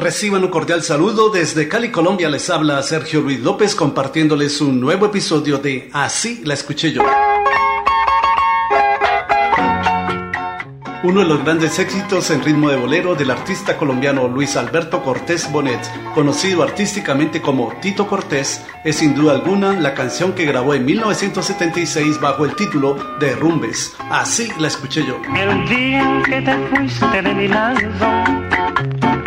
Reciban un cordial saludo desde Cali, Colombia. Les habla Sergio Luis López compartiéndoles un nuevo episodio de Así la escuché yo. Uno de los grandes éxitos en ritmo de bolero del artista colombiano Luis Alberto Cortés Bonet, conocido artísticamente como Tito Cortés, es sin duda alguna la canción que grabó en 1976 bajo el título de Rumbes. Así la escuché yo. Día que te de mi lado,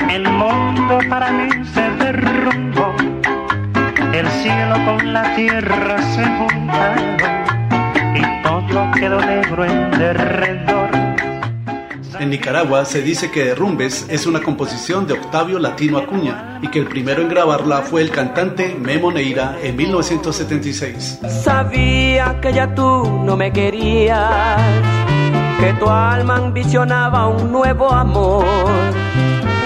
el mundo para mí se derrumbó, el cielo con la tierra se juntaron y todo quedó negro en derredor. En Nicaragua se dice que Derrumbes es una composición de Octavio Latino Acuña y que el primero en grabarla fue el cantante Memo Neira en 1976. Sabía que ya tú no me querías, que tu alma ambicionaba un nuevo amor,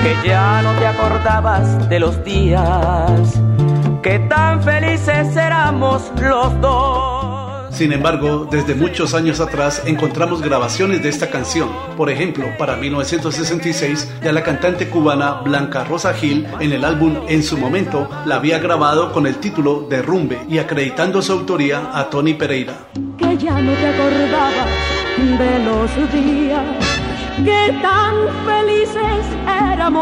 que ya no te acordabas de los días, que tan felices éramos los dos. Sin embargo, desde muchos años atrás encontramos grabaciones de esta canción. Por ejemplo, para 1966, ya la cantante cubana Blanca Rosa Gil en el álbum En su momento la había grabado con el título Derrumbe y acreditando su autoría a Tony Pereira. Que ya no te acordabas de los días que tan felices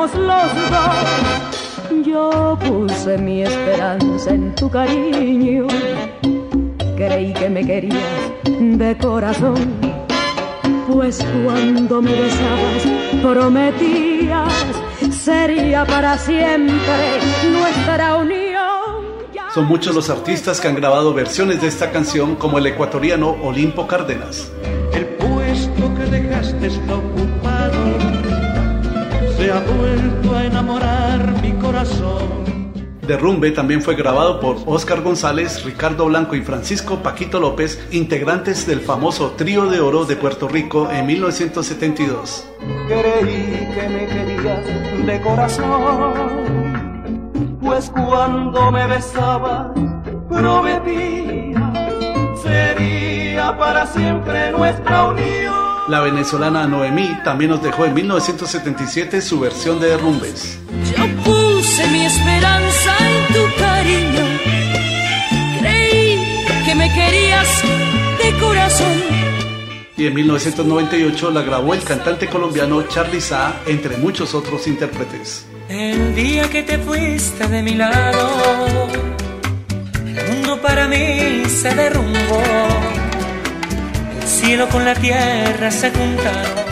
éramos los dos. Yo puse mi esperanza en tu cariño creí que me querías de corazón. Pues cuando me besabas prometías sería para siempre nuestra unión. Son muchos los artistas que han grabado versiones de esta canción como el ecuatoriano Olimpo Cárdenas. El puesto que dejaste está se ha vuelto a enamorar mi corazón. Derrumbe también fue grabado por Oscar González, Ricardo Blanco y Francisco Paquito López, integrantes del famoso Trío de Oro de Puerto Rico en 1972. Creí que me querías de corazón, pues cuando me besabas prometía sería para siempre nuestra unión. La venezolana Noemí también nos dejó en 1977 su versión de Derrumbes. Yo puse mi esperanza en tu cariño, creí que me querías de corazón. Y en 1998 la grabó el cantante colombiano Charly Sa, entre muchos otros intérpretes. El día que te fuiste de mi lado, el mundo para mí se derrumbó cielo con la tierra se juntaron.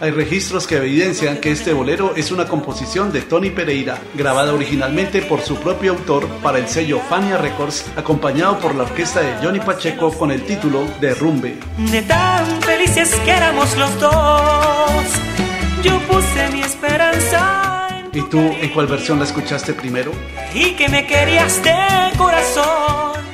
Hay registros que evidencian que este bolero es una composición de Tony Pereira, grabada originalmente por su propio autor para el sello Fania Records, acompañado por la orquesta de Johnny Pacheco con el título de Rumbe. De tan felices que éramos los dos, yo puse mi esperanza. ¿Y tú en cuál versión la escuchaste primero? Y que me querías de corazón.